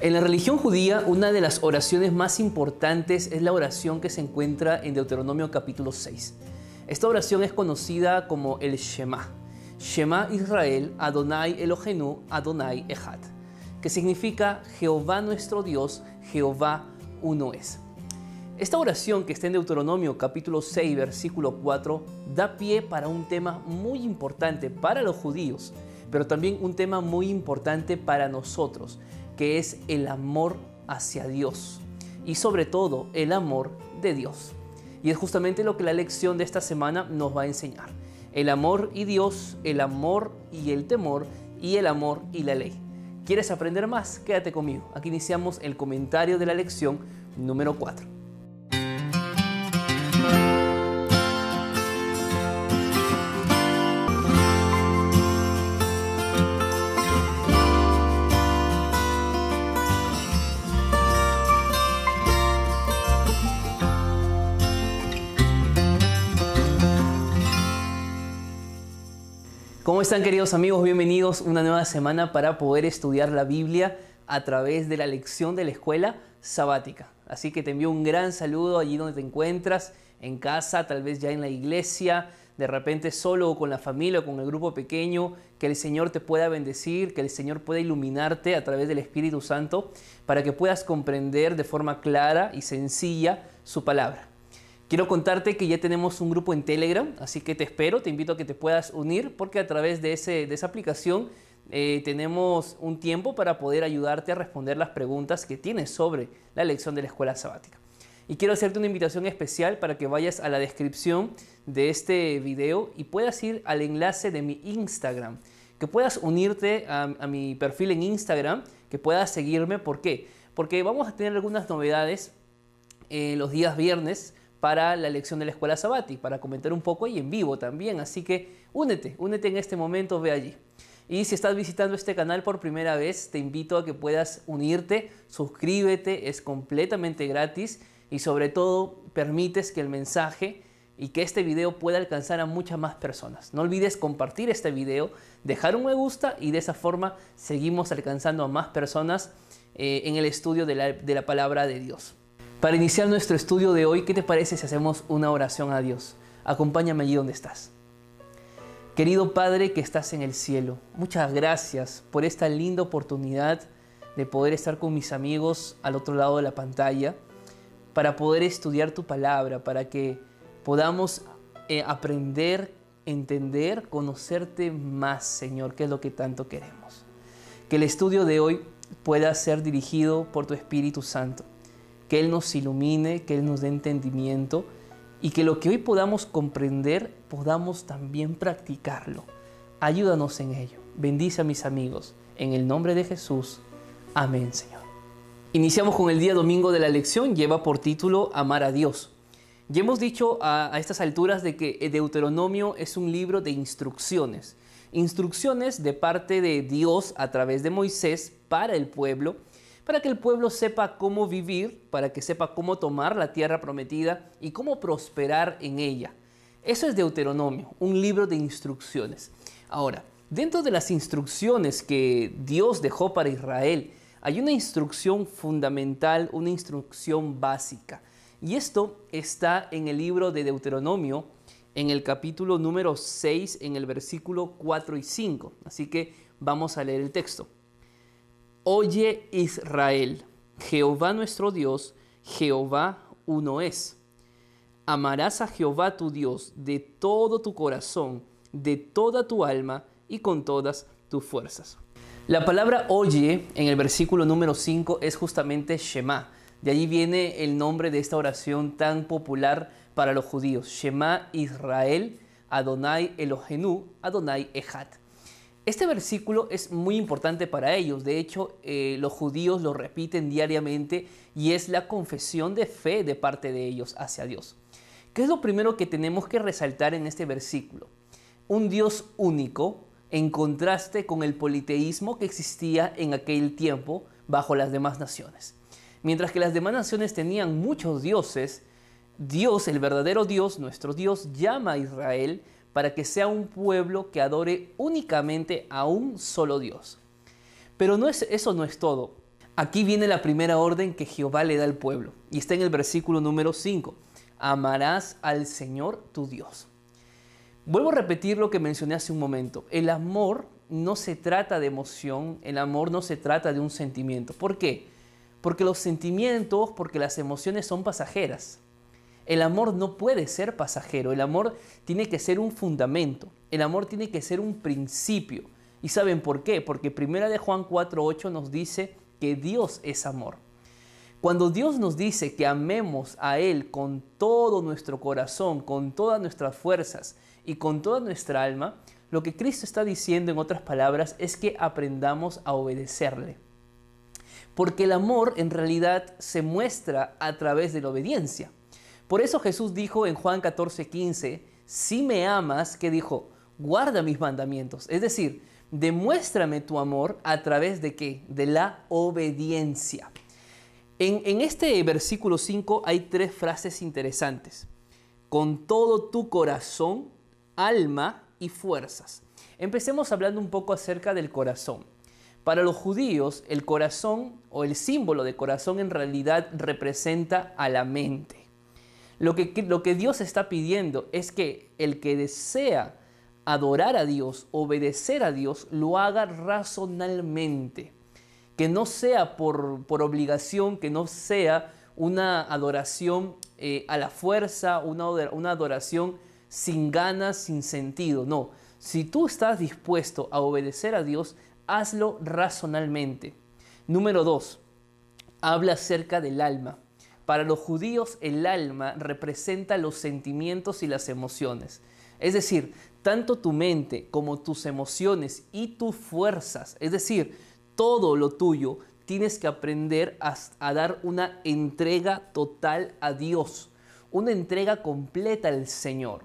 En la religión judía, una de las oraciones más importantes es la oración que se encuentra en Deuteronomio capítulo 6. Esta oración es conocida como el Shema. Shema Israel, Adonai Elohenu, Adonai Echad, que significa Jehová nuestro Dios, Jehová uno es. Esta oración que está en Deuteronomio capítulo 6, versículo 4, da pie para un tema muy importante para los judíos, pero también un tema muy importante para nosotros, que es el amor hacia Dios y sobre todo el amor de Dios. Y es justamente lo que la lección de esta semana nos va a enseñar. El amor y Dios, el amor y el temor y el amor y la ley. ¿Quieres aprender más? Quédate conmigo. Aquí iniciamos el comentario de la lección número 4. ¿Cómo están queridos amigos? Bienvenidos una nueva semana para poder estudiar la Biblia a través de la lección de la escuela sabática. Así que te envío un gran saludo allí donde te encuentras, en casa, tal vez ya en la iglesia, de repente solo o con la familia o con el grupo pequeño, que el Señor te pueda bendecir, que el Señor pueda iluminarte a través del Espíritu Santo para que puedas comprender de forma clara y sencilla su palabra. Quiero contarte que ya tenemos un grupo en Telegram, así que te espero, te invito a que te puedas unir porque a través de, ese, de esa aplicación eh, tenemos un tiempo para poder ayudarte a responder las preguntas que tienes sobre la lección de la escuela sabática. Y quiero hacerte una invitación especial para que vayas a la descripción de este video y puedas ir al enlace de mi Instagram, que puedas unirte a, mi perfil en Instagram, que puedas seguirme. ¿Por qué? Porque vamos a tener algunas novedades eh, los días viernes para la lección de la escuela sabati, para comentar un poco y en vivo también. Así que únete, únete en este momento, ve allí. Y si estás visitando este canal por primera vez, te invito a que puedas unirte, suscríbete, es completamente gratis y sobre todo permites que el mensaje y que este video pueda alcanzar a muchas más personas. No olvides compartir este video, dejar un me gusta y de esa forma seguimos alcanzando a más personas eh, en el estudio de la, de la palabra de Dios. Para iniciar nuestro estudio de hoy, ¿qué te parece si hacemos una oración a Dios? Acompáñame allí donde estás. Querido Padre que estás en el cielo, muchas gracias por esta linda oportunidad de poder estar con mis amigos al otro lado de la pantalla, para poder estudiar tu palabra, para que podamos eh, aprender, entender, conocerte más, Señor, que es lo que tanto queremos. Que el estudio de hoy pueda ser dirigido por tu Espíritu Santo que Él nos ilumine, que Él nos dé entendimiento y que lo que hoy podamos comprender podamos también practicarlo. Ayúdanos en ello. Bendice a mis amigos. En el nombre de Jesús. Amén, Señor. Iniciamos con el día domingo de la lección. Lleva por título Amar a Dios. Ya hemos dicho a, a estas alturas de que Deuteronomio es un libro de instrucciones. Instrucciones de parte de Dios a través de Moisés para el pueblo para que el pueblo sepa cómo vivir, para que sepa cómo tomar la tierra prometida y cómo prosperar en ella. Eso es Deuteronomio, un libro de instrucciones. Ahora, dentro de las instrucciones que Dios dejó para Israel, hay una instrucción fundamental, una instrucción básica. Y esto está en el libro de Deuteronomio, en el capítulo número 6, en el versículo 4 y 5. Así que vamos a leer el texto. Oye Israel, Jehová nuestro Dios, Jehová uno es. Amarás a Jehová tu Dios de todo tu corazón, de toda tu alma y con todas tus fuerzas. La palabra oye en el versículo número 5 es justamente Shema. De allí viene el nombre de esta oración tan popular para los judíos. Shema Israel, Adonai Elohenu, Adonai Echad. Este versículo es muy importante para ellos, de hecho eh, los judíos lo repiten diariamente y es la confesión de fe de parte de ellos hacia Dios. ¿Qué es lo primero que tenemos que resaltar en este versículo? Un Dios único en contraste con el politeísmo que existía en aquel tiempo bajo las demás naciones. Mientras que las demás naciones tenían muchos dioses, Dios, el verdadero Dios, nuestro Dios, llama a Israel para que sea un pueblo que adore únicamente a un solo Dios. Pero no es, eso no es todo. Aquí viene la primera orden que Jehová le da al pueblo y está en el versículo número 5. Amarás al Señor tu Dios. Vuelvo a repetir lo que mencioné hace un momento. El amor no se trata de emoción, el amor no se trata de un sentimiento. ¿Por qué? Porque los sentimientos, porque las emociones son pasajeras. El amor no puede ser pasajero, el amor tiene que ser un fundamento, el amor tiene que ser un principio. ¿Y saben por qué? Porque primera de Juan 4:8 nos dice que Dios es amor. Cuando Dios nos dice que amemos a Él con todo nuestro corazón, con todas nuestras fuerzas y con toda nuestra alma, lo que Cristo está diciendo en otras palabras es que aprendamos a obedecerle. Porque el amor en realidad se muestra a través de la obediencia. Por eso Jesús dijo en Juan 14:15, si me amas, que dijo, guarda mis mandamientos. Es decir, demuéstrame tu amor a través de qué? De la obediencia. En, este versículo 5 hay tres frases interesantes. Con todo tu corazón, alma y fuerzas. Empecemos hablando un poco acerca del corazón. Para los judíos, el corazón o el símbolo de corazón en realidad representa a la mente. Lo que, lo que Dios está pidiendo es que el que desea adorar a Dios, obedecer a Dios, lo haga razonalmente. Que no sea por, obligación, que no sea una adoración eh, a la fuerza, una, una adoración sin ganas, sin sentido. No, si tú estás dispuesto a obedecer a Dios, hazlo razonalmente. Número dos, habla acerca del alma. Para los judíos el alma representa los sentimientos y las emociones. Es decir, tanto tu mente como tus emociones y tus fuerzas, es decir, todo lo tuyo, tienes que aprender a, dar una entrega total a Dios, una entrega completa al Señor.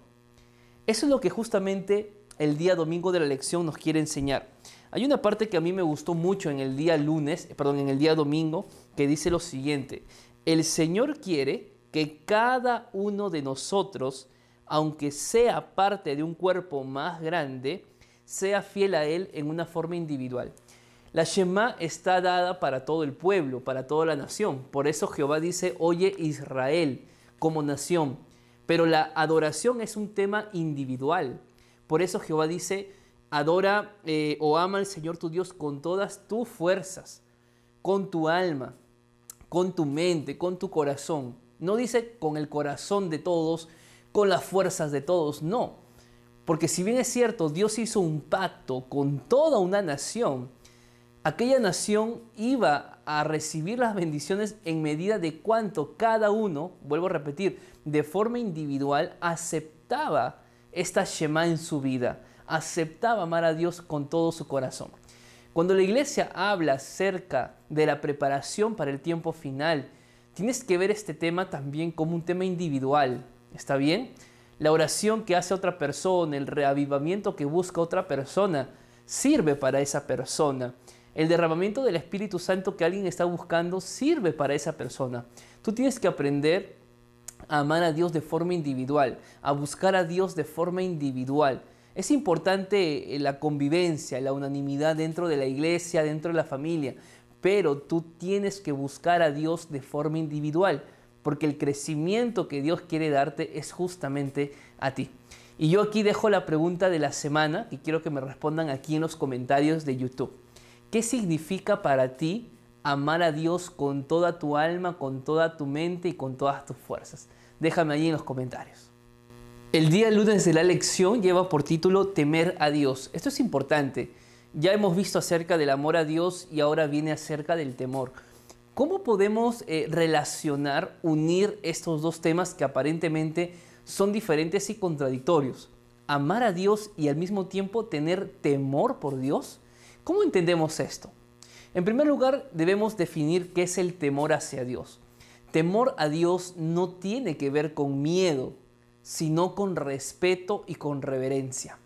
Eso es lo que justamente el día domingo de la lección nos quiere enseñar. Hay una parte que a mí me gustó mucho en el día lunes, perdón, en el día domingo, que dice lo siguiente: El Señor quiere que cada uno de nosotros aunque sea parte de un cuerpo más grande, sea fiel a Él en una forma individual. La Shema está dada para todo el pueblo, para toda la nación. Por eso Jehová dice, oye Israel como nación. Pero la adoración es un tema individual. Por eso Jehová dice, adora eh, o ama al Señor tu Dios con todas tus fuerzas, con tu alma, con tu mente, con tu corazón. No dice con el corazón de todos, con las fuerzas de todos, no. Porque si bien es cierto, Dios hizo un pacto con toda una nación, aquella nación iba a recibir las bendiciones en medida de cuánto cada uno, vuelvo a repetir, de forma individual aceptaba esta Shema en su vida, aceptaba amar a Dios con todo su corazón. Cuando la iglesia habla acerca de la preparación para el tiempo final, tienes que ver este tema también como un tema individual, ¿Está bien? La oración que hace otra persona, el reavivamiento que busca otra persona, sirve para esa persona. El derramamiento del Espíritu Santo que alguien está buscando sirve para esa persona. Tú tienes que aprender a amar a Dios de forma individual, a buscar a Dios de forma individual. Es importante eh, la convivencia, la unanimidad dentro de la iglesia, dentro de la familia, pero tú tienes que buscar a Dios de forma individual porque el crecimiento que Dios quiere darte es justamente a ti. Y yo aquí dejo la pregunta de la semana y quiero que me respondan aquí en los comentarios de YouTube. ¿Qué significa para ti amar a Dios con toda tu alma, con toda tu mente y con todas tus fuerzas? Déjame ahí en los comentarios. El día lunes de la lección lleva por título Temer a Dios. Esto es importante. Ya hemos visto acerca del amor a Dios y ahora viene acerca del temor. ¿Cómo podemos eh, relacionar, unir estos dos temas que aparentemente son diferentes y contradictorios? Amar a Dios y al mismo tiempo tener temor por Dios. ¿Cómo entendemos esto? En primer lugar, debemos definir qué es el temor hacia Dios. Temor a Dios no tiene que ver con miedo, sino con respeto y con reverencia.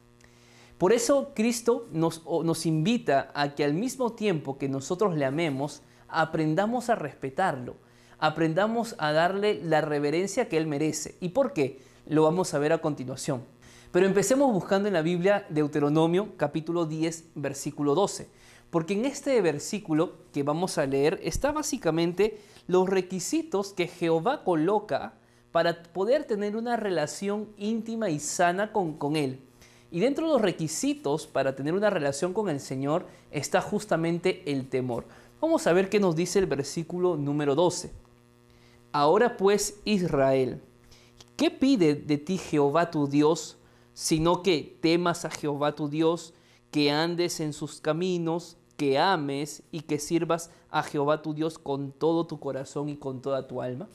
Por eso Cristo nos, nos invita a que al mismo tiempo que nosotros le amemos, aprendamos a respetarlo, aprendamos a darle la reverencia que Él merece. ¿Y por qué? Lo vamos a ver a continuación. Pero empecemos buscando en la Biblia Deuteronomio capítulo 10, versículo 12. Porque en este versículo que vamos a leer está básicamente los requisitos que Jehová coloca para poder tener una relación íntima y sana con, con Él. Y dentro de los requisitos para tener una relación con el Señor está justamente el temor. Vamos a ver qué nos dice el versículo número 12. Ahora pues Israel, ¿qué pide de ti Jehová tu Dios, sino que temas a Jehová tu Dios, que andes en sus caminos, que ames y que sirvas a Jehová tu Dios con todo tu corazón y con toda tu alma?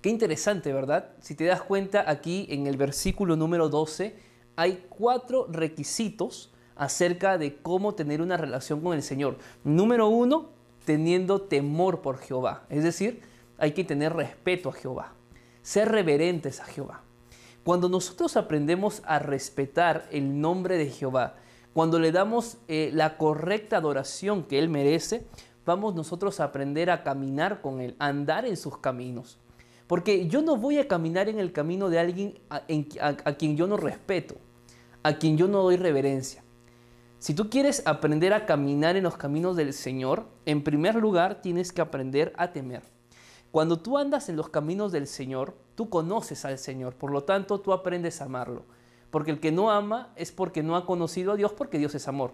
Qué interesante, ¿verdad? Si te das cuenta aquí en el versículo número 12, hay cuatro requisitos acerca de cómo tener una relación con el Señor. Número uno, teniendo temor por Jehová. Es decir, hay que tener respeto a Jehová, ser reverentes a Jehová. Cuando nosotros aprendemos a respetar el nombre de Jehová, cuando le damos eh, la correcta adoración que Él merece, vamos nosotros a aprender a caminar con Él, a andar en sus caminos. Porque yo no voy a caminar en el camino de alguien a quien yo no respeto a quien yo no doy reverencia. Si tú quieres aprender a caminar en los caminos del Señor, en primer lugar tienes que aprender a temer. Cuando tú andas en los caminos del Señor, tú conoces al Señor, por lo tanto tú aprendes a amarlo. Porque el que no ama es porque no ha conocido a Dios, porque Dios es amor.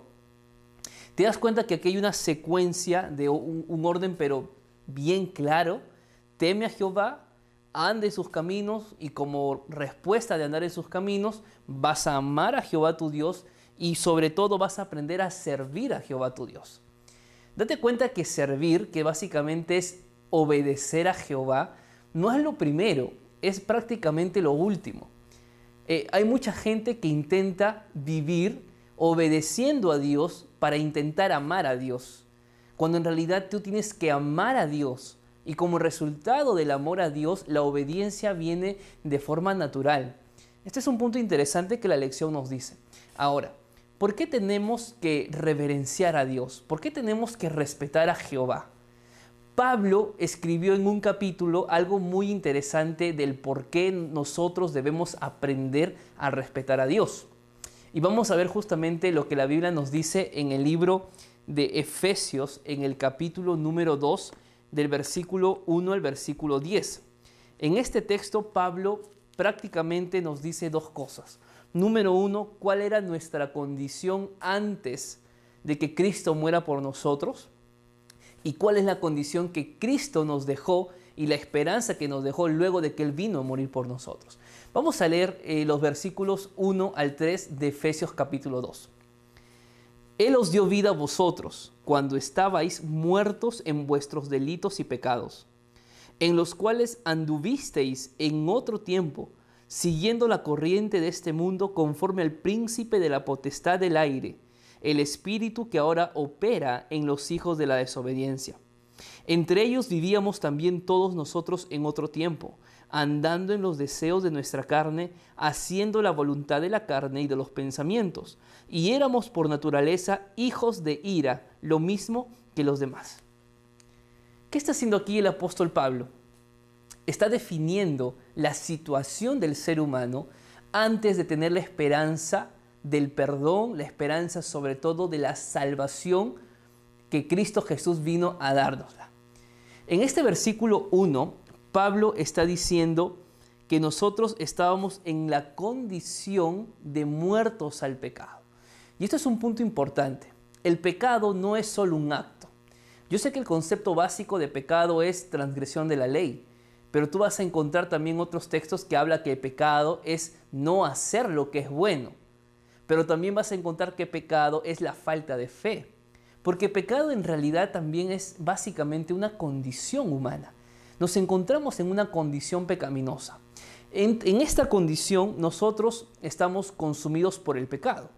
Te das cuenta que aquí hay una secuencia de un, un orden, pero bien claro. Teme a Jehová, ande sus caminos y como respuesta de andar en sus caminos vas a amar a Jehová tu Dios y sobre todo vas a aprender a servir a Jehová tu Dios. Date cuenta que servir, que básicamente es obedecer a Jehová, no es lo primero, es prácticamente lo último. Eh, hay mucha gente que intenta vivir obedeciendo a Dios para intentar amar a Dios, cuando en realidad tú tienes que amar a Dios y como resultado del amor a Dios, la obediencia viene de forma natural. Este es un punto interesante que la lección nos dice. Ahora, ¿por qué tenemos que reverenciar a Dios? ¿Por qué tenemos que respetar a Jehová? Pablo escribió en un capítulo algo muy interesante del por qué nosotros debemos aprender a respetar a Dios. Y vamos a ver justamente lo que la Biblia nos dice en el libro de Efesios, en el capítulo número 2, del versículo 1 al versículo 10. En este texto Pablo prácticamente nos dice dos cosas. Número uno, cuál era nuestra condición antes de que Cristo muera por nosotros y cuál es la condición que Cristo nos dejó y la esperanza que nos dejó luego de que Él vino a morir por nosotros. Vamos a leer eh, los versículos 1 al 3 de Efesios capítulo 2. Él os dio vida a vosotros cuando estabais muertos en vuestros delitos y pecados, en los cuales anduvisteis en otro tiempo, siguiendo la corriente de este mundo conforme al príncipe de la potestad del aire, el espíritu que ahora opera en los hijos de la desobediencia. Entre ellos vivíamos también todos nosotros en otro tiempo andando en los deseos de nuestra carne, haciendo la voluntad de la carne y de los pensamientos. Y éramos por naturaleza hijos de ira, lo mismo que los demás. ¿Qué está haciendo aquí el apóstol Pablo? Está definiendo la situación del ser humano antes de tener la esperanza del perdón, la esperanza sobre todo de la salvación que Cristo Jesús vino a darnosla. En este versículo 1 Pablo está diciendo que nosotros estábamos en la condición de muertos al pecado. Y esto es un punto importante. El pecado no es solo un acto. Yo sé que el concepto básico de pecado es transgresión de la ley, pero tú vas a encontrar también otros textos que habla que pecado es no hacer lo que es bueno. Pero también vas a encontrar que pecado es la falta de fe. Porque pecado en realidad también es básicamente una condición humana nos encontramos en una condición pecaminosa. En, esta condición nosotros estamos consumidos por el pecado.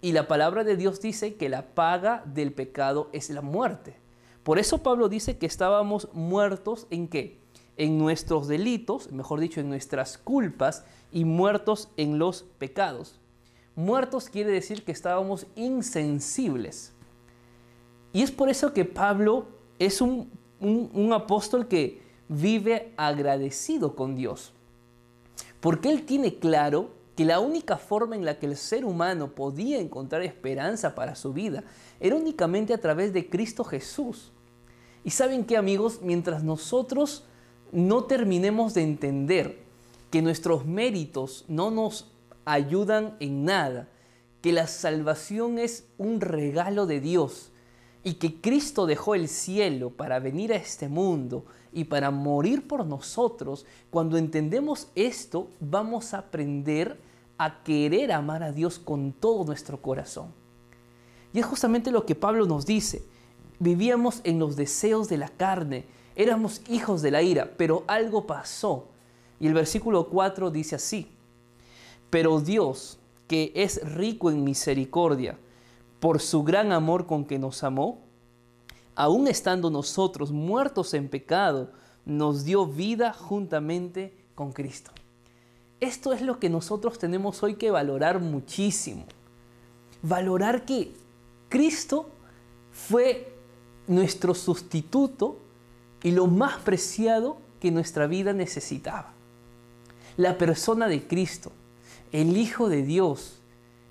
Y la palabra de Dios dice que la paga del pecado es la muerte. Por eso Pablo dice que estábamos muertos en qué? En nuestros delitos, mejor dicho, en nuestras culpas y muertos en los pecados. Muertos quiere decir que estábamos insensibles. Y es por eso que Pablo es un, un apóstol que vive agradecido con Dios. Porque Él tiene claro que la única forma en la que el ser humano podía encontrar esperanza para su vida era únicamente a través de Cristo Jesús. Y saben qué amigos, mientras nosotros no terminemos de entender que nuestros méritos no nos ayudan en nada, que la salvación es un regalo de Dios y que Cristo dejó el cielo para venir a este mundo y para morir por nosotros, cuando entendemos esto vamos a aprender a querer amar a Dios con todo nuestro corazón. Y es justamente lo que Pablo nos dice. Vivíamos en los deseos de la carne, éramos hijos de la ira, pero algo pasó. Y el versículo 4 dice así, pero Dios, que es rico en misericordia, por su gran amor con que nos amó, aun estando nosotros muertos en pecado, nos dio vida juntamente con Cristo. Esto es lo que nosotros tenemos hoy que valorar muchísimo. Valorar que Cristo fue nuestro sustituto y lo más preciado que nuestra vida necesitaba. La persona de Cristo, el Hijo de Dios,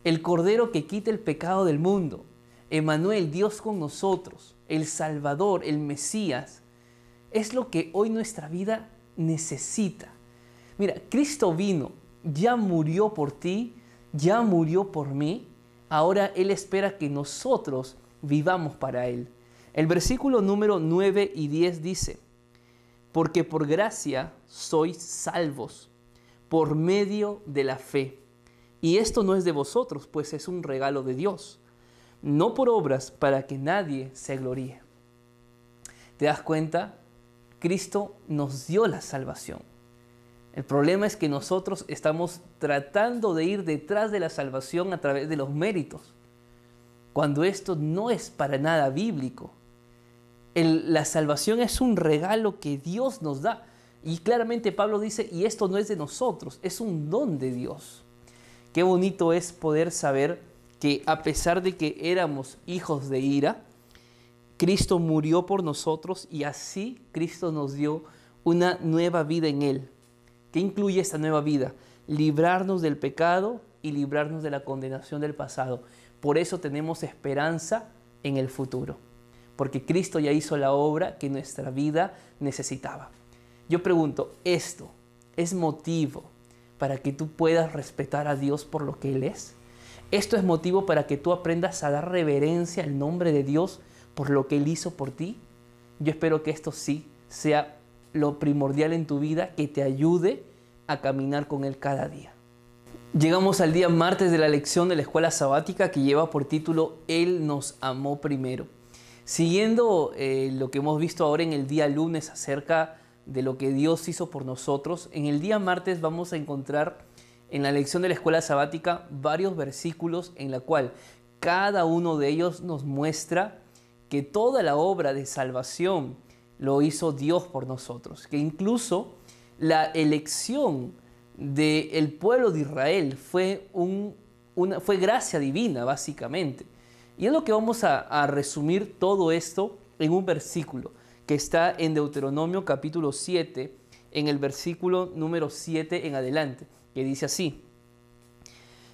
el Cordero que quita el pecado del mundo, Emanuel, Dios con nosotros, el Salvador, el Mesías, es lo que hoy nuestra vida necesita. Mira, Cristo vino, ya murió por ti, ya murió por mí, ahora Él espera que nosotros vivamos para Él. El versículo número 9 y 10 dice, porque por gracia sois salvos por medio de la fe. Y esto no es de vosotros, pues es un regalo de Dios, no por obras para que nadie se gloríe. ¿Te das cuenta? Cristo nos dio la salvación. El problema es que nosotros estamos tratando de ir detrás de la salvación a través de los méritos, cuando esto no es para nada bíblico. la salvación es un regalo que Dios nos da. Y claramente Pablo dice, y esto no es de nosotros, es un don de Dios. Qué bonito es poder saber que a pesar de que éramos hijos de ira, Cristo murió por nosotros y así Cristo nos dio una nueva vida en Él. ¿Qué incluye esta nueva vida? Librarnos del pecado y librarnos de la condenación del pasado. Por eso tenemos esperanza en el futuro, porque Cristo ya hizo la obra que nuestra vida necesitaba. Yo pregunto, ¿esto es motivo para que tú puedas respetar a Dios por lo que Él es? ¿Esto es motivo para que tú aprendas a dar reverencia al nombre de Dios por lo que Él hizo por ti? Yo espero que esto sí sea lo primordial en tu vida, que te ayude a caminar con Él cada día. Llegamos al día martes de la lección de la escuela sabática que lleva por título Él nos amó primero. Siguiendo eh, lo que hemos visto ahora en el día lunes acerca de lo que Dios hizo por nosotros, en el día martes vamos a encontrar en la lección de la escuela sabática varios versículos en la cual cada uno de ellos nos muestra que toda la obra de salvación lo hizo Dios por nosotros, que incluso la elección del pueblo de Israel fue, una, fue gracia divina, básicamente. Y es lo que vamos a, a resumir todo esto en un versículo que está en Deuteronomio capítulo 7, en el versículo número 7 en adelante, que dice así,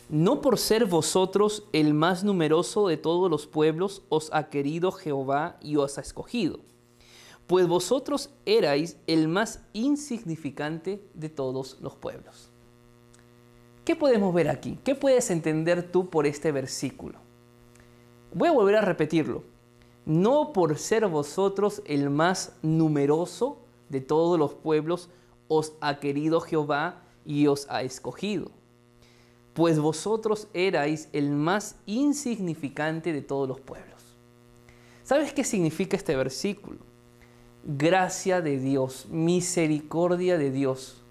no por ser vosotros el más numeroso de todos los pueblos os ha querido Jehová y os ha escogido, pues vosotros erais el más insignificante de todos los pueblos. ¿Qué podemos ver aquí? ¿Qué puedes entender tú por este versículo? Voy a volver a repetirlo no por ser vosotros el más numeroso de todos los pueblos, os ha querido Jehová y os ha escogido, pues vosotros erais el más insignificante de todos los pueblos. ¿Sabes qué significa este versículo? Gracia de Dios, misericordia de Dios.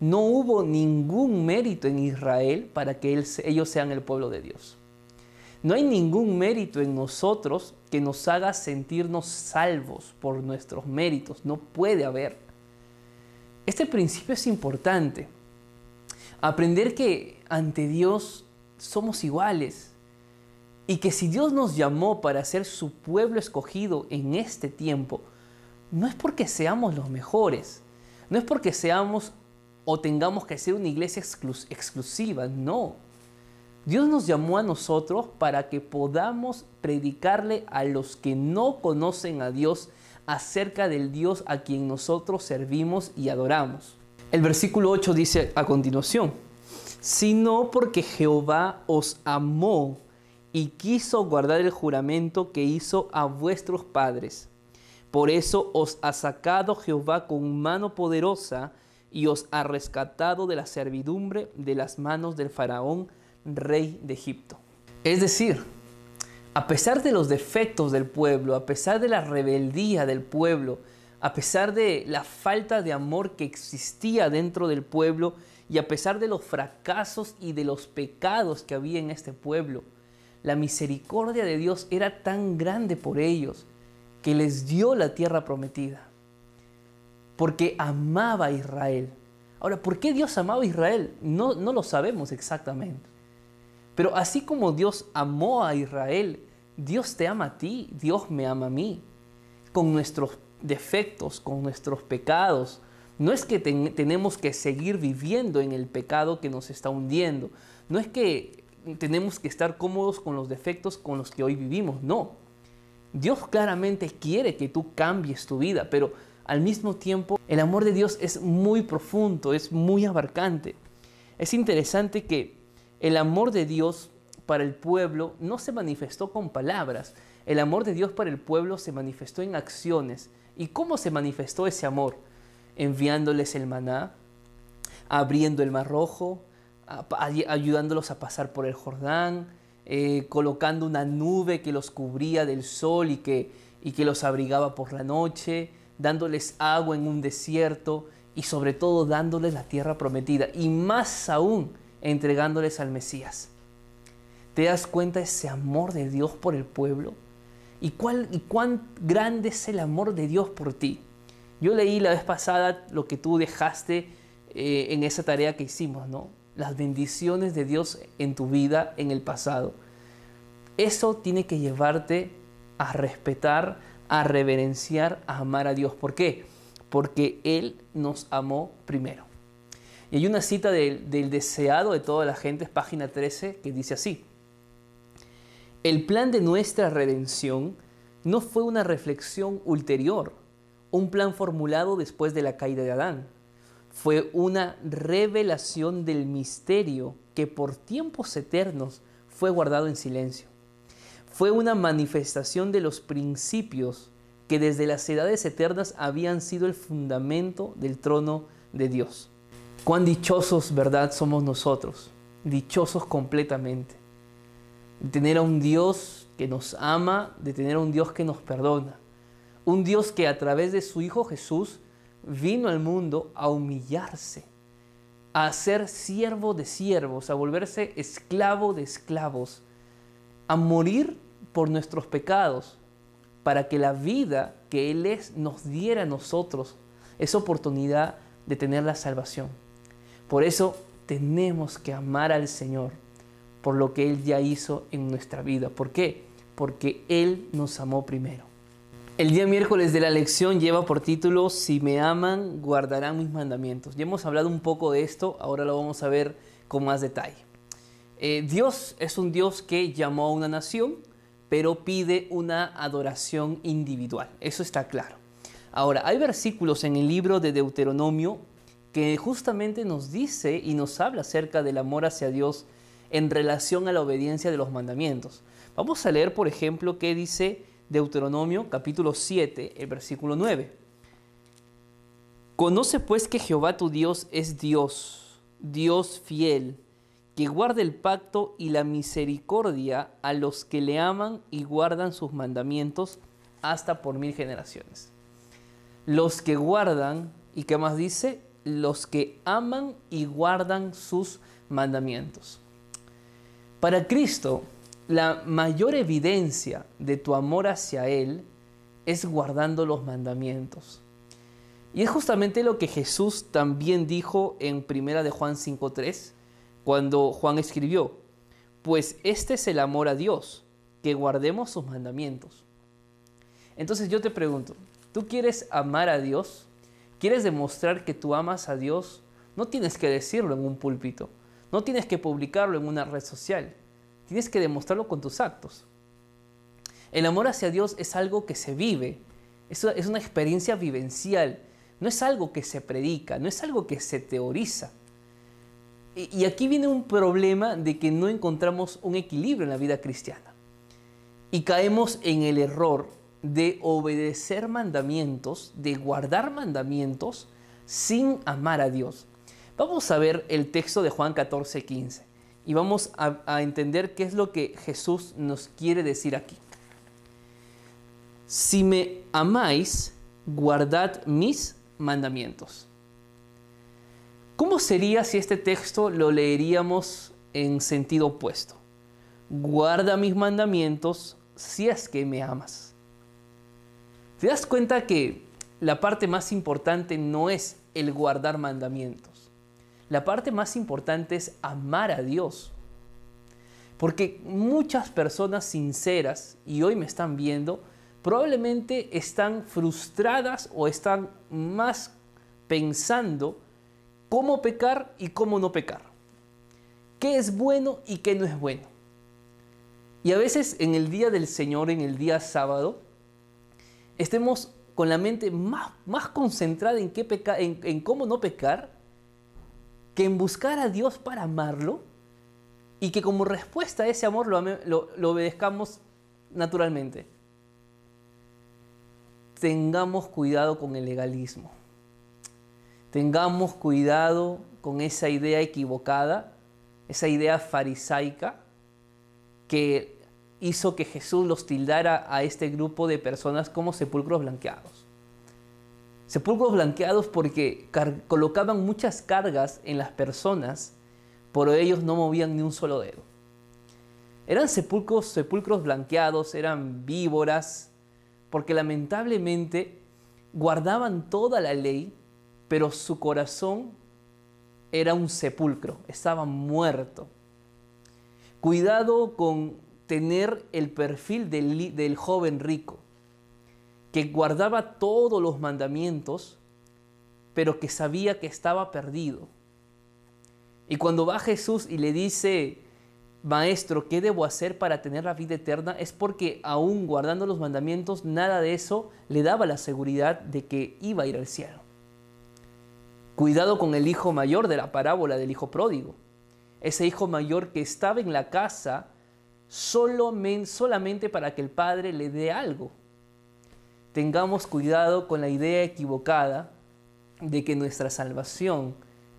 No hubo ningún mérito en Israel para que ellos sean el pueblo de Dios. No hay ningún mérito en nosotros que nos haga sentirnos salvos por nuestros méritos. No puede haber. Este principio es importante. Aprender que ante Dios somos iguales y que si Dios nos llamó para ser su pueblo escogido en este tiempo, no es porque seamos los mejores, no es porque seamos o tengamos que ser una iglesia exclusiva, no. Dios nos llamó a nosotros para que podamos predicarle a los que no conocen a Dios acerca del Dios a quien nosotros servimos y adoramos. El versículo 8 dice a continuación, sino porque Jehová os amó y quiso guardar el juramento que hizo a vuestros padres. Por eso os ha sacado Jehová con mano poderosa y os ha rescatado de la servidumbre de las manos del faraón, rey de Egipto. Es decir, a pesar de los defectos del pueblo, a pesar de la rebeldía del pueblo, a pesar de la falta de amor que existía dentro del pueblo y a pesar de los fracasos y de los pecados que había en este pueblo, la misericordia de Dios era tan grande por ellos que les dio la tierra prometida, porque amaba a Israel. Ahora, ¿por qué Dios amaba a Israel? No, no lo sabemos exactamente. Pero así como Dios amó a Israel, Dios te ama a ti, Dios me ama a mí, con nuestros defectos, con nuestros pecados. No es que tenemos que seguir viviendo en el pecado que nos está hundiendo. No es que tenemos que estar cómodos con los defectos con los que hoy vivimos. No. Dios claramente quiere que tú cambies tu vida, pero al mismo tiempo el amor de Dios es muy profundo, es muy abarcante. Es interesante que el amor de Dios para el pueblo no se manifestó con palabras. El amor de Dios para el pueblo se manifestó en acciones, ¿Y cómo se manifestó ese amor? Enviándoles el maná, abriendo el mar rojo, ayudándolos a pasar por el Jordán, eh, colocando una nube que los cubría del sol y que, y que los abrigaba por la noche, dándoles agua en un desierto y sobre todo dándoles la tierra prometida y más aún entregándoles al Mesías. ¿Te das cuenta ese amor de Dios por el pueblo? y, cuál, y cuán grande es el amor de Dios por ti. Yo leí la vez pasada lo que tú dejaste eh, en esa tarea que hicimos, ¿no? Las bendiciones de Dios en tu vida en el pasado. Eso tiene que llevarte a respetar, a reverenciar, a amar a Dios. ¿Por qué? Porque Él nos amó primero. Hay una cita del, deseado de toda la gente, página 13, que dice así. El plan de nuestra redención no fue una reflexión ulterior, un plan formulado después de la caída de Adán. Fue una revelación del misterio que por tiempos eternos fue guardado en silencio. Fue una manifestación de los principios que desde las edades eternas habían sido el fundamento del trono de Dios. Cuán dichosos, ¿verdad?, somos nosotros, dichosos completamente de tener a un Dios que nos ama, de tener a un Dios que nos perdona. Un Dios que a través de su Hijo Jesús vino al mundo a humillarse, a ser siervo de siervos, a volverse esclavo de esclavos, a morir por nuestros pecados, para que la vida que Él es nos diera a nosotros esa oportunidad de tener la salvación. Por eso tenemos que amar al Señor por lo que Él ya hizo en nuestra vida. ¿Por qué? Porque Él nos amó primero. El día miércoles de la lección lleva por título Si me aman, guardarán mis mandamientos. Ya hemos hablado un poco de esto, ahora lo vamos a ver con más detalle. Eh, Dios es un Dios que llamó a una nación, pero pide una adoración individual. Eso está claro. Ahora, hay versículos en el libro de Deuteronomio que justamente nos dice y nos habla acerca del amor hacia Dios en relación a la obediencia de los mandamientos. Vamos a leer, por ejemplo, qué dice Deuteronomio capítulo 7, el versículo 9. Conoce pues que Jehová tu Dios es Dios, Dios fiel, que guarda el pacto y la misericordia a los que le aman y guardan sus mandamientos hasta por mil generaciones. Los que guardan, ¿y qué más dice? Los que aman y guardan sus mandamientos. Para Cristo, la mayor evidencia de tu amor hacia Él es guardando los mandamientos. Y es justamente lo que Jesús también dijo en Primera de Juan 5.3, cuando Juan escribió, pues este es el amor a Dios, que guardemos sus mandamientos. Entonces yo te pregunto, ¿tú quieres amar a Dios? ¿Quieres demostrar que tú amas a Dios? no tienes que decirlo en un púlpito, no tienes que publicarlo en una red social, tienes que demostrarlo con tus actos. El amor hacia Dios es algo que se vive, es una experiencia vivencial, no es algo que se predica, no es algo que se teoriza. Y aquí viene un problema de que no encontramos un equilibrio en la vida cristiana. Y caemos en el error de obedecer mandamientos, de guardar mandamientos sin amar a Dios. Vamos a ver el texto de Juan 14, 15 y vamos a, entender qué es lo que Jesús nos quiere decir aquí. Si me amáis, guardad mis mandamientos. ¿Cómo sería si este texto lo leeríamos en sentido opuesto? Guarda mis mandamientos si es que me amas. ¿Te das cuenta que la parte más importante no es el guardar mandamientos? La parte más importante es amar a Dios. Porque muchas personas sinceras, y hoy me están viendo, probablemente están frustradas o están más pensando cómo pecar y cómo no pecar. ¿Qué es bueno y qué no es bueno? Y a veces en el día del Señor, en el día sábado, estemos con la mente más, más concentrada en, qué en, cómo no pecar que en buscar a Dios para amarlo y que como respuesta a ese amor lo obedezcamos naturalmente tengamos cuidado con el legalismo. Tengamos cuidado con esa idea equivocada, esa idea farisaica que hizo que Jesús los tildara a este grupo de personas como sepulcros blanqueados. Sepulcros blanqueados porque colocaban muchas cargas en las personas, pero ellos no movían ni un solo dedo. Eran sepulcros, sepulcros blanqueados, eran víboras, porque lamentablemente guardaban toda la ley, pero su corazón era un sepulcro, estaba muerto. Cuidado con tener el perfil del, del joven rico, que guardaba todos los mandamientos, pero que sabía que estaba perdido. Y cuando va Jesús y le dice, Maestro, ¿qué debo hacer para tener la vida eterna? Es porque aún guardando los mandamientos, nada de eso le daba la seguridad de que iba a ir al cielo. Cuidado con el hijo mayor de la parábola del hijo pródigo. Ese hijo mayor que estaba en la casa solamente para que el padre le dé algo. Tengamos cuidado con la idea equivocada de que nuestra salvación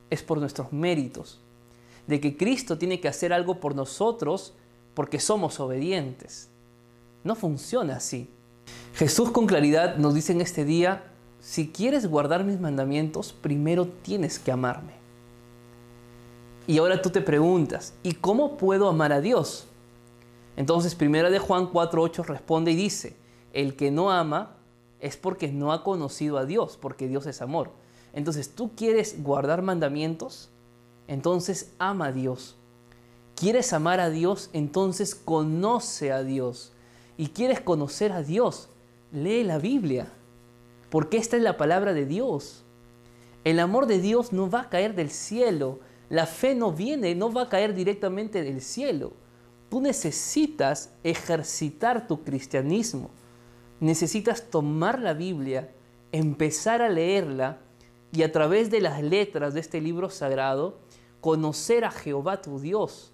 es por nuestros méritos de que Cristo tiene que hacer algo por nosotros porque somos obedientes. No funciona así. Jesús con claridad nos dice en este día, si quieres guardar mis mandamientos, primero tienes que amarme. Y ahora tú te preguntas, ¿y cómo puedo amar a Dios? Entonces, primera de Juan 4:8 responde y dice, el que no ama es porque no ha conocido a Dios, porque Dios es amor. Entonces, ¿tú quieres guardar mandamientos? entonces ama a Dios. ¿Quieres amar a Dios? Entonces conoce a Dios. ¿Y quieres conocer a Dios? Lee la Biblia, porque esta es la palabra de Dios. El amor de Dios no va a caer del cielo. La fe no viene, no va a caer directamente del cielo. Tú necesitas ejercitar tu cristianismo. Necesitas tomar la Biblia, empezar a leerla y a través de las letras de este libro sagrado, conocer a Jehová tu Dios,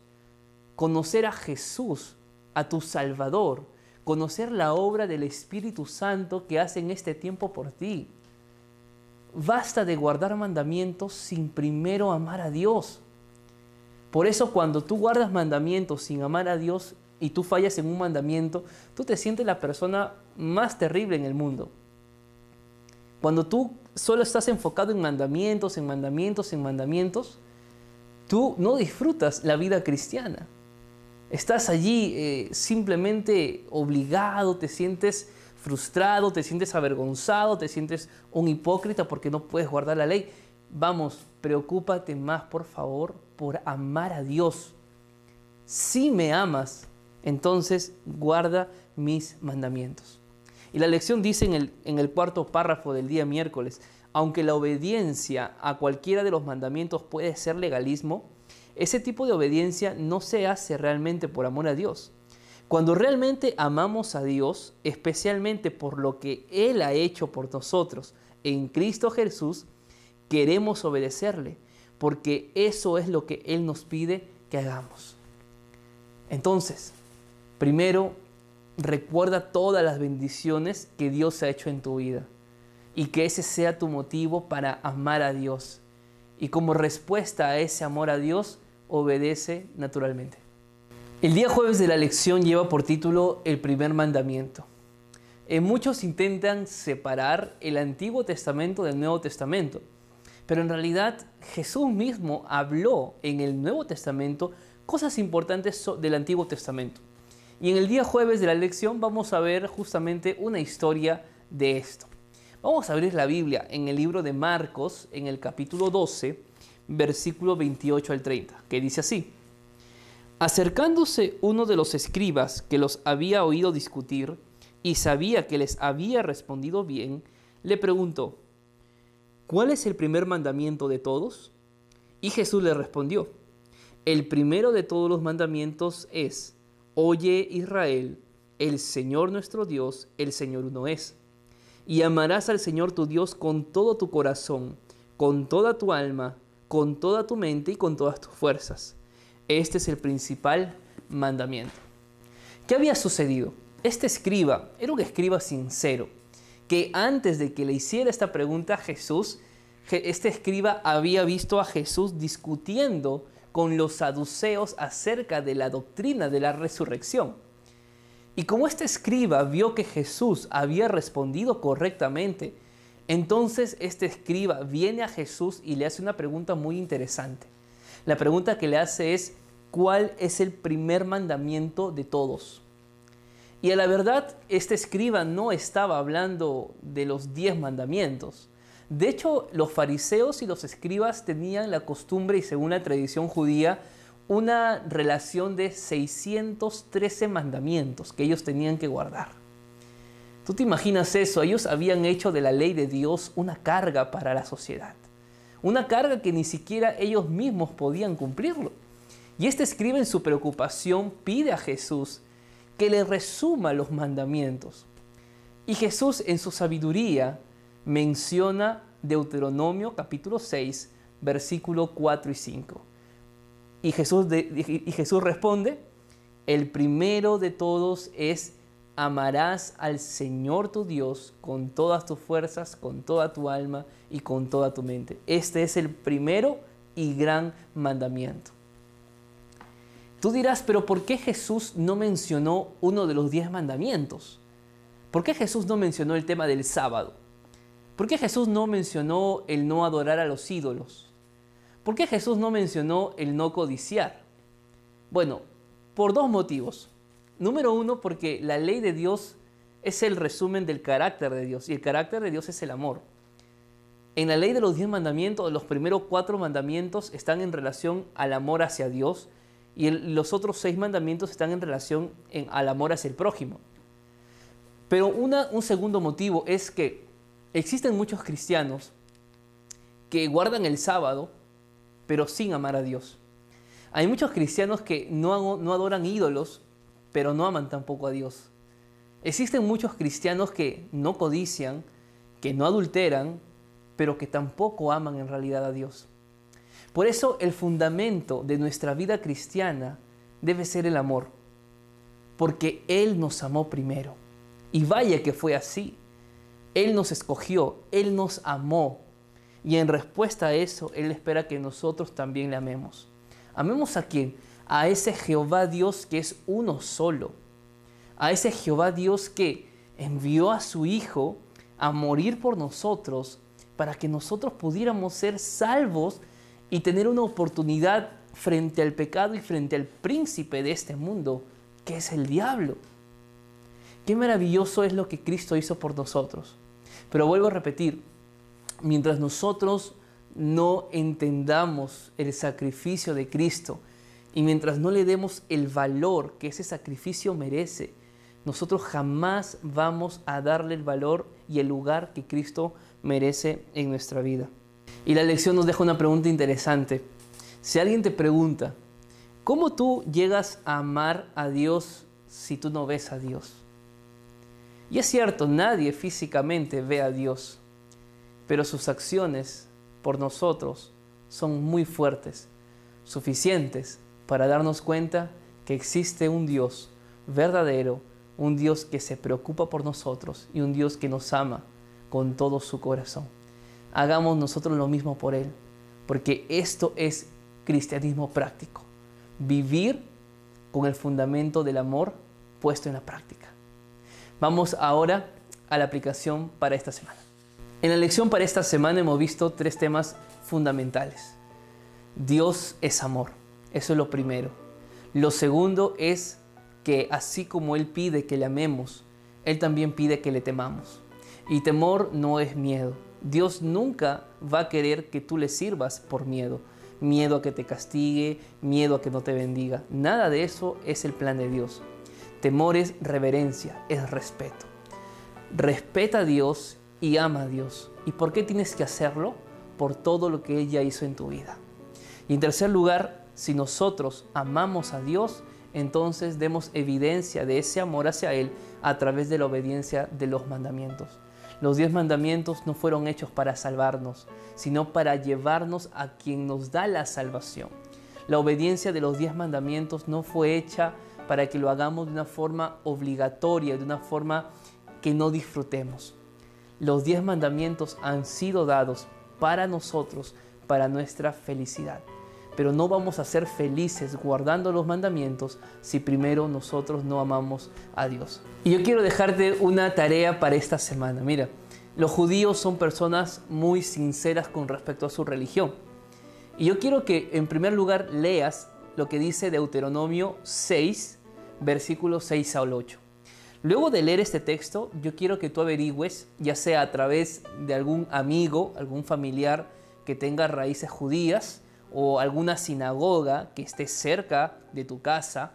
conocer a Jesús, a tu Salvador, conocer la obra del Espíritu Santo que hace en este tiempo por ti. Basta de guardar mandamientos sin primero amar a Dios. Por eso cuando tú guardas mandamientos sin amar a Dios y tú fallas en un mandamiento, tú te sientes la persona más terrible en el mundo. Cuando tú solo estás enfocado en mandamientos, en mandamientos, en mandamientos, tú no disfrutas la vida cristiana. Estás allí eh, simplemente obligado, te sientes frustrado, te sientes avergonzado, te sientes un hipócrita porque no puedes guardar la ley. Vamos, preocúpate más, por favor, por amar a Dios. Si me amas, entonces guarda mis mandamientos. Y la lección dice en el, cuarto párrafo del día miércoles, aunque la obediencia a cualquiera de los mandamientos puede ser legalismo, ese tipo de obediencia no se hace realmente por amor a Dios. Cuando realmente amamos a Dios, especialmente por lo que Él ha hecho por nosotros en Cristo Jesús, queremos obedecerle, porque eso es lo que Él nos pide que hagamos. Entonces, primero, recuerda todas las bendiciones que Dios ha hecho en tu vida y que ese sea tu motivo para amar a Dios. Y como respuesta a ese amor a Dios, obedece naturalmente. El día jueves de la lección lleva por título El primer mandamiento. En eh, muchos intentan separar el Antiguo Testamento del Nuevo Testamento, pero en realidad Jesús mismo habló en el Nuevo Testamento cosas importantes del Antiguo Testamento. Y en el día jueves de la lección vamos a ver justamente una historia de esto. Vamos a abrir la Biblia en el libro de Marcos, en el capítulo 12, versículo 28 al 30, que dice así. Acercándose uno de los escribas que los había oído discutir y sabía que les había respondido bien, le preguntó, ¿cuál es el primer mandamiento de todos? Y Jesús le respondió, el primero de todos los mandamientos es, Oye Israel, el Señor nuestro Dios, el Señor uno es. Y amarás al Señor tu Dios con todo tu corazón, con toda tu alma, con toda tu mente y con todas tus fuerzas. Este es el principal mandamiento. ¿Qué había sucedido? Este escriba era un escriba sincero, que antes de que le hiciera esta pregunta a Jesús, este escriba había visto a Jesús discutiendo con los saduceos acerca de la doctrina de la resurrección. Y como este escriba vio que Jesús había respondido correctamente, entonces este escriba viene a Jesús y le hace una pregunta muy interesante. La pregunta que le hace es, ¿cuál es el primer mandamiento de todos? Y a la verdad, este escriba no estaba hablando de los diez mandamientos, de hecho, los fariseos y los escribas tenían la costumbre, y según la tradición judía, una relación de 613 mandamientos que ellos tenían que guardar. Tú te imaginas eso, ellos habían hecho de la ley de Dios una carga para la sociedad, una carga que ni siquiera ellos mismos podían cumplirlo. Y este escriba en su preocupación pide a Jesús que le resuma los mandamientos. Y Jesús en su sabiduría menciona Deuteronomio capítulo 6, versículo 4 y 5. Y Jesús, y Jesús responde, el primero de todos es amarás al Señor tu Dios con todas tus fuerzas, con toda tu alma y con toda tu mente. Este es el primero y gran mandamiento. Tú dirás, pero ¿por qué Jesús no mencionó uno de los diez mandamientos? ¿Por qué Jesús no mencionó el tema del sábado? ¿Por qué Jesús no mencionó el no adorar a los ídolos? ¿Por qué Jesús no mencionó el no codiciar? Bueno, por dos motivos. Número uno, porque la ley de Dios es el resumen del carácter de Dios y el carácter de Dios es el amor. En la ley de los diez mandamientos, los primeros cuatro mandamientos están en relación al amor hacia Dios y los otros seis mandamientos están en relación al amor hacia el prójimo. Pero un segundo motivo es que Existen muchos cristianos que guardan el sábado, pero sin amar a Dios. Hay muchos cristianos que no, no adoran ídolos, pero no aman tampoco a Dios. Existen muchos cristianos que no codician, que no adulteran, pero que tampoco aman en realidad a Dios. Por eso el fundamento de nuestra vida cristiana debe ser el amor, porque Él nos amó primero. Y vaya que fue así. Él nos escogió, Él nos amó. Y en respuesta a eso, Él espera que nosotros también le amemos. ¿Amemos a quién? A ese Jehová Dios que es uno solo. A ese Jehová Dios que envió a su Hijo a morir por nosotros para que nosotros pudiéramos ser salvos y tener una oportunidad frente al pecado y frente al príncipe de este mundo, que es el diablo. Qué maravilloso es lo que Cristo hizo por nosotros. Pero vuelvo a repetir, mientras nosotros no entendamos el sacrificio de Cristo y mientras no le demos el valor que ese sacrificio merece, nosotros jamás vamos a darle el valor y el lugar que Cristo merece en nuestra vida. Y la lección nos deja una pregunta interesante. Si alguien te pregunta, ¿cómo tú llegas a amar a Dios si tú no ves a Dios? Y es cierto, nadie físicamente ve a Dios, pero sus acciones por nosotros son muy fuertes, suficientes para darnos cuenta que existe un Dios verdadero, un Dios que se preocupa por nosotros y un Dios que nos ama con todo su corazón. Hagamos nosotros lo mismo por Él, porque esto es cristianismo práctico. Vivir con el fundamento del amor puesto en la práctica. Vamos ahora a la aplicación para esta semana. En la lección para esta semana hemos visto tres temas fundamentales. Dios es amor, eso es lo primero. Lo segundo es que así como Él pide que le amemos, Él también pide que le temamos. Y temor no es miedo. Dios nunca va a querer que tú le sirvas por miedo. Miedo a que te castigue, miedo a que no te bendiga. Nada de eso es el plan de Dios. Temor es reverencia, es respeto. Respeta a Dios y ama a Dios. ¿Y por qué tienes que hacerlo? Por todo lo que Él ya hizo en tu vida. Y en tercer lugar, si nosotros amamos a Dios, entonces demos evidencia de ese amor hacia Él a través de la obediencia de los mandamientos. Los diez mandamientos no fueron hechos para salvarnos, sino para llevarnos a quien nos da la salvación. La obediencia de los diez mandamientos no fue hecha para que lo hagamos de una forma obligatoria, de una forma que no disfrutemos. Los diez mandamientos han sido dados para nosotros, para nuestra felicidad pero no vamos a ser felices guardando los mandamientos si primero nosotros no amamos a Dios. Y yo quiero dejarte una tarea para esta semana. Mira, los judíos son personas muy sinceras con respecto a su religión. Y yo quiero que en primer lugar leas lo que dice Deuteronomio 6, versículos 6 al 8. Luego de leer este texto, yo quiero que tú averigües, ya sea a través de algún amigo, algún familiar que tenga raíces judías, o alguna sinagoga que esté cerca de tu casa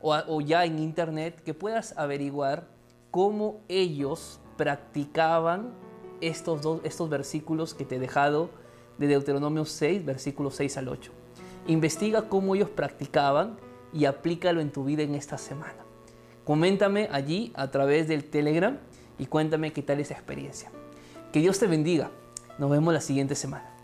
o, ya en internet que puedas averiguar cómo ellos practicaban estos, dos, estos versículos que te he dejado de Deuteronomio 6, versículos 6 al 8. Investiga cómo ellos practicaban y aplícalo en tu vida en esta semana. Coméntame allí a través del Telegram y cuéntame qué tal esa experiencia. Que Dios te bendiga. Nos vemos la siguiente semana.